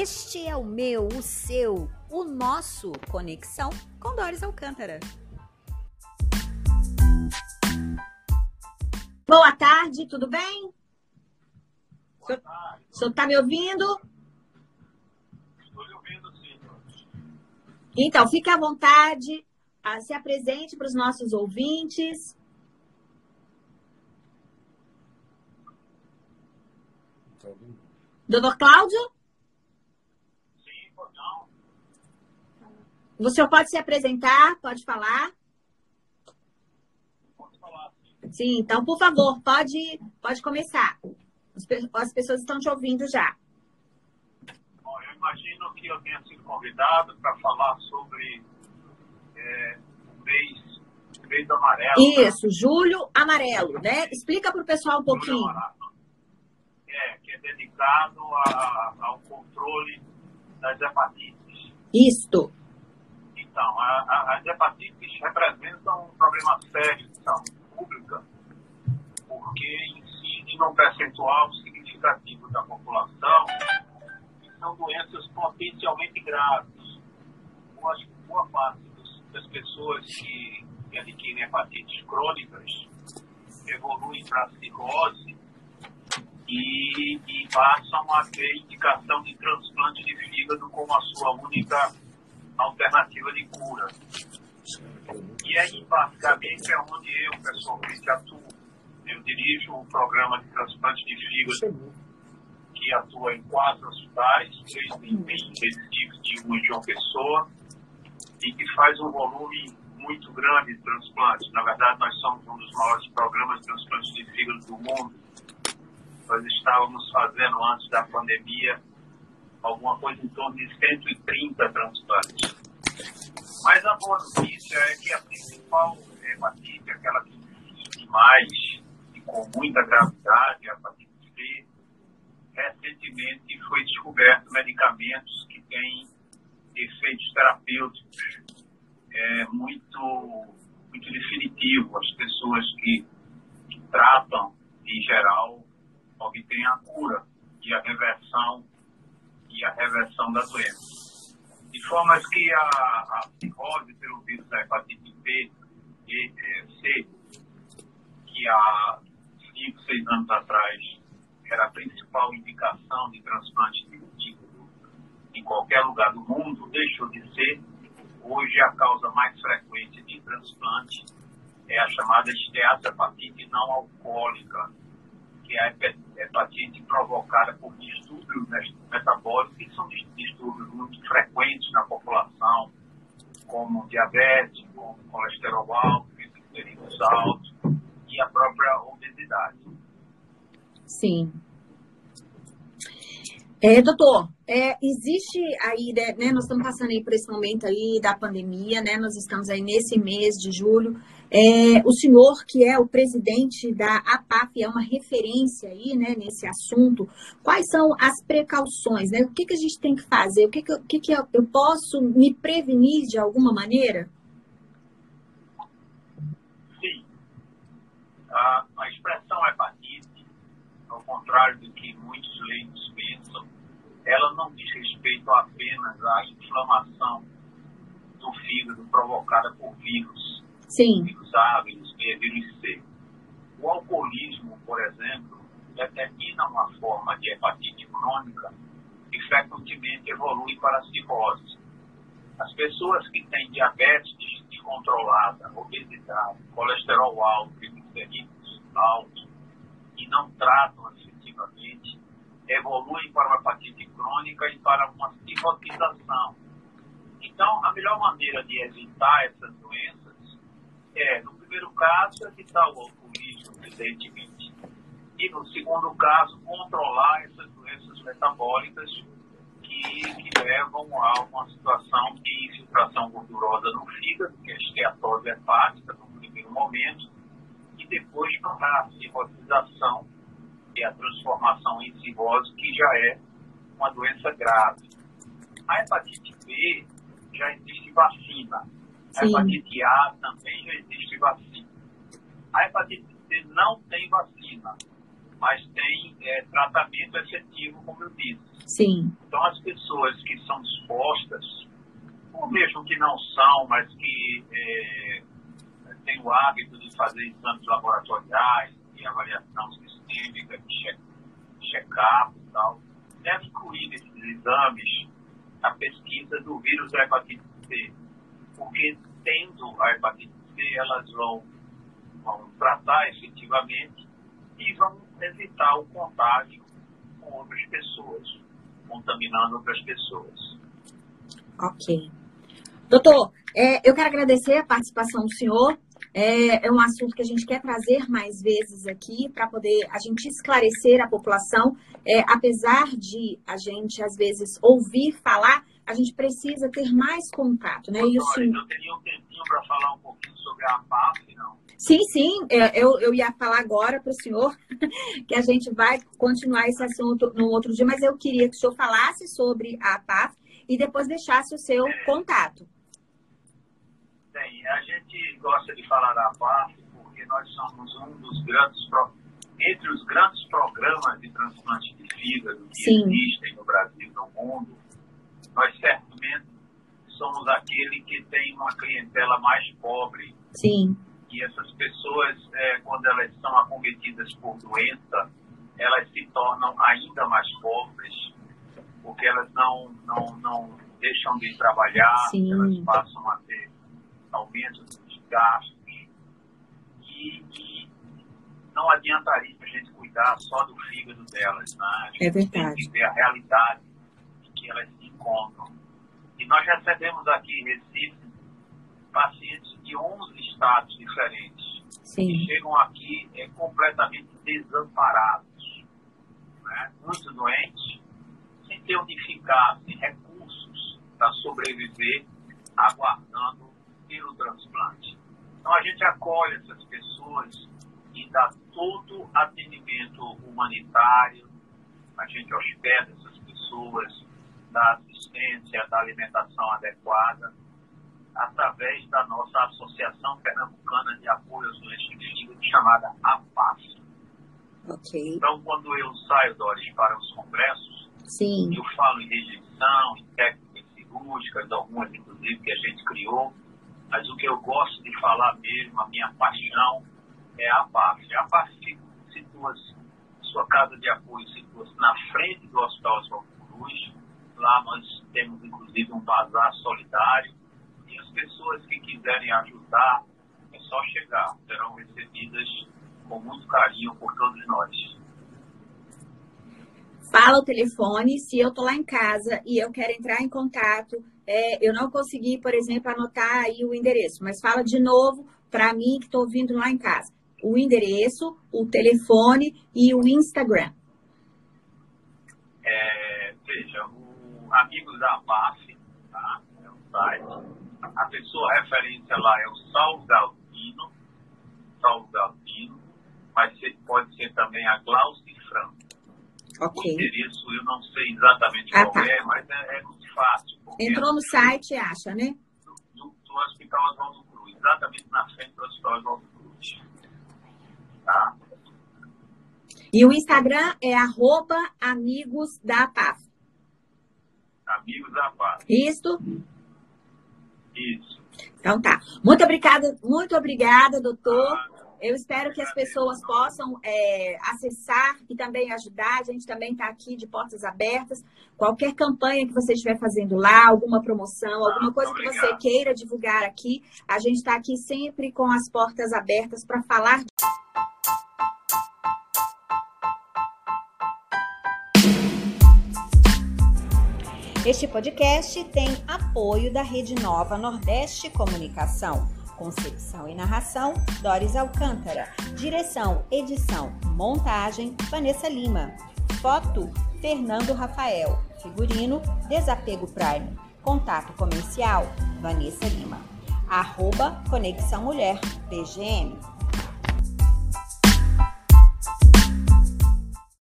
Este é o meu, o seu, o nosso Conexão com Doris Alcântara. Boa tarde, tudo bem? Boa tarde. O senhor está me ouvindo? Estou lhe ouvindo, sim. Então, fique à vontade, ah, se apresente para os nossos ouvintes. Doutor Cláudio? O senhor pode se apresentar, pode falar? Pode falar, sim. Sim, então, por favor, pode, pode começar. As pessoas estão te ouvindo já. Bom, eu imagino que eu tenha sido convidado para falar sobre é, o mês, mês amarelo. Né? Isso, né? julho amarelo, né? Explica para o pessoal um pouquinho. É, que é dedicado a, ao controle das hepatites. Isto. Então, a, a, as hepatites representam um problema sério de saúde pública, porque incidem num percentual significativo da população e são doenças potencialmente graves. Eu acho que boa parte dos, das pessoas que, que adquirem hepatites crônicas evoluem para cirrose e, e passam a ter indicação de transplante de fígado como a sua única alternativa de cura. E aí, basicamente, é onde eu pessoalmente atuo. Eu dirijo um programa de transplante de fígado que atua em quatro hospitais, três em Recife, de uma em João Pessoa, e que faz um volume muito grande de transplantes. Na verdade, nós somos um dos maiores programas de transplante de fígado do mundo. Nós estávamos fazendo, antes da pandemia, alguma coisa em torno de 130 transplantes. Mas a boa notícia é que a principal hepatite, aquela que existe mais e com muita gravidade, a hepatite C, recentemente foi descoberto medicamentos que têm efeitos terapêuticos é, muito, muito definitivos. As pessoas que, que tratam, em geral, obtêm a cura e a reversão e a reversão da doença. De forma que a, a cirrose pelo vírus da hepatite B e C, que há 5, 6 anos atrás era a principal indicação de transplante de fígado em qualquer lugar do mundo, deixou de ser. Hoje a causa mais frequente de transplante é a chamada esteatohepatite não alcoólica, que é a hepatite provocada por distúrbios metabólicos, que são distúrbios muito frequentes na população, como diabetes, como colesterol alto, triglicéridos altos e a própria obesidade. Sim. É, doutor, é, existe aí, né, né, nós estamos passando aí por esse momento aí da pandemia, né, nós estamos aí nesse mês de julho, é, o senhor, que é o presidente da APAF, é uma referência aí, né, nesse assunto, quais são as precauções, né, o que, que a gente tem que fazer, o que, que, o que, que eu, eu posso me prevenir de alguma maneira? Sim, a, a expressão hepatite, ao contrário do que muitos leigos ela não diz respeito apenas à inflamação do fígado provocada por vírus. Sim. Vírus A, vírus B, vírus C. O alcoolismo, por exemplo, determina uma forma de hepatite crônica que frequentemente evolui para a cirrose. As pessoas que têm diabetes descontrolada, obesidade, colesterol alto, triglicerídeos altos e não tratam efetivamente evoluem para uma hepatite crônica e para uma cirrotização. Então, a melhor maneira de evitar essas doenças é, no primeiro caso, evitar o alcoolismo, evidentemente. E, no segundo caso, controlar essas doenças metabólicas que, que levam a uma situação de infiltração gordurosa no fígado, que é a esteatose hepática, no primeiro momento, e depois para a cirrotização que é a transformação em cirrose, que já é uma doença grave. A hepatite B já existe vacina. A Sim. hepatite A também já existe vacina. A hepatite C não tem vacina. mas tem é, tratamento efetivo, como eu disse. Sim. Então, as pessoas que são dispostas, ou mesmo que não são, mas que é, têm o hábito de fazer exames laboratoriais, de avaliação sistêmica, de check-up e tal, deve incluir nesses exames a pesquisa do vírus da hepatite C, porque tendo a hepatite C, elas vão, vão tratar efetivamente e vão evitar o contágio com outras pessoas, contaminando outras pessoas. Ok. Doutor, é, eu quero agradecer a participação do senhor. É, é, um assunto que a gente quer trazer mais vezes aqui para poder a gente esclarecer a população. É, apesar de a gente, às vezes, ouvir falar, a gente precisa ter mais contato, né? Isso... Eu teria um tempinho para falar um pouquinho sobre a APAF, não? Sim, sim, é, eu, eu ia falar agora para o senhor que a gente vai continuar esse assunto no outro dia, mas eu queria que o senhor falasse sobre a APAF e depois deixasse o seu é. contato. Bem, a gente gosta de falar da APAF porque nós somos um dos grandes, entre os grandes programas de transplante de fígado que Sim. existem no Brasil e no mundo nós certamente somos aquele que tem uma clientela mais pobre. Sim. E essas pessoas, é, quando elas são acometidas por doença, elas se tornam ainda mais pobres, porque elas não, não, não deixam de trabalhar, Sim. elas passam a ter aumento dos gastos. E, e não adiantaria a gente cuidar só do fígado delas, né? A gente é verdade. tem que ver a realidade em que elas encontram. E nós recebemos aqui em Recife pacientes de 11 estados diferentes. Sim. Que chegam aqui é, completamente desamparados, né? muito doentes, sem ter onde ficar, sem recursos para sobreviver, aguardando pelo transplante. Então a gente acolhe essas pessoas e dá todo atendimento humanitário, a gente hospeda essas pessoas, da assistência, da alimentação adequada, através da nossa Associação Pernambucana de Apoio aos Doentes de Fígado, chamada APAF. Okay. Então, quando eu saio, Doris, para os congressos, Sim. eu falo em rejeição, em técnicas cirúrgicas, algumas, inclusive, que a mas o que eu gosto de falar mesmo, a minha paixão, é a APAF. A APAF situa-se, sua casa de apoio situa-se na frente do Hospital Oswaldo Cruz, Lá nós temos inclusive um bazar solidário e as pessoas que quiserem ajudar é só chegar, serão recebidas com muito carinho por todos nós. Fala o telefone, se eu tô lá em casa e eu quero entrar em contato, é, eu não consegui, por exemplo, anotar aí o endereço, mas fala de novo para mim que estou vindo lá em casa. O endereço, o telefone e o Instagram. É, veja, Amigos da PAF, tá? É o site. A pessoa referência lá é o Saulo Galdino, Saulo Galdino, mas pode ser também a Glauci Franco. Ok. O endereço eu não sei exatamente ah, qual tá. é, mas é, é muito fácil. Entrou no site e acha, né? Do, do, do Hospital Oswaldo Cruz, exatamente na frente do Hospital Oswaldo Cruz. Tá? E o Instagram é arroba amigos da PAF. Amigos da Paz. Isso? Isso. Então tá. Muito obrigada, muito obrigada, doutor. Eu espero que as pessoas possam é, acessar e também ajudar. A gente também está aqui de portas abertas. Qualquer campanha que você estiver fazendo lá, alguma promoção, alguma coisa que você queira divulgar aqui, a gente está aqui sempre com as portas abertas para falar. Este podcast tem apoio da Rede Nova Nordeste Comunicação. Concepção e narração, Doris Alcântara. Direção, edição, montagem, Vanessa Lima. Foto, Fernando Rafael. Figurino, Desapego Prime. Contato comercial, Vanessa Lima. Arroba Conexão Mulher, PGM.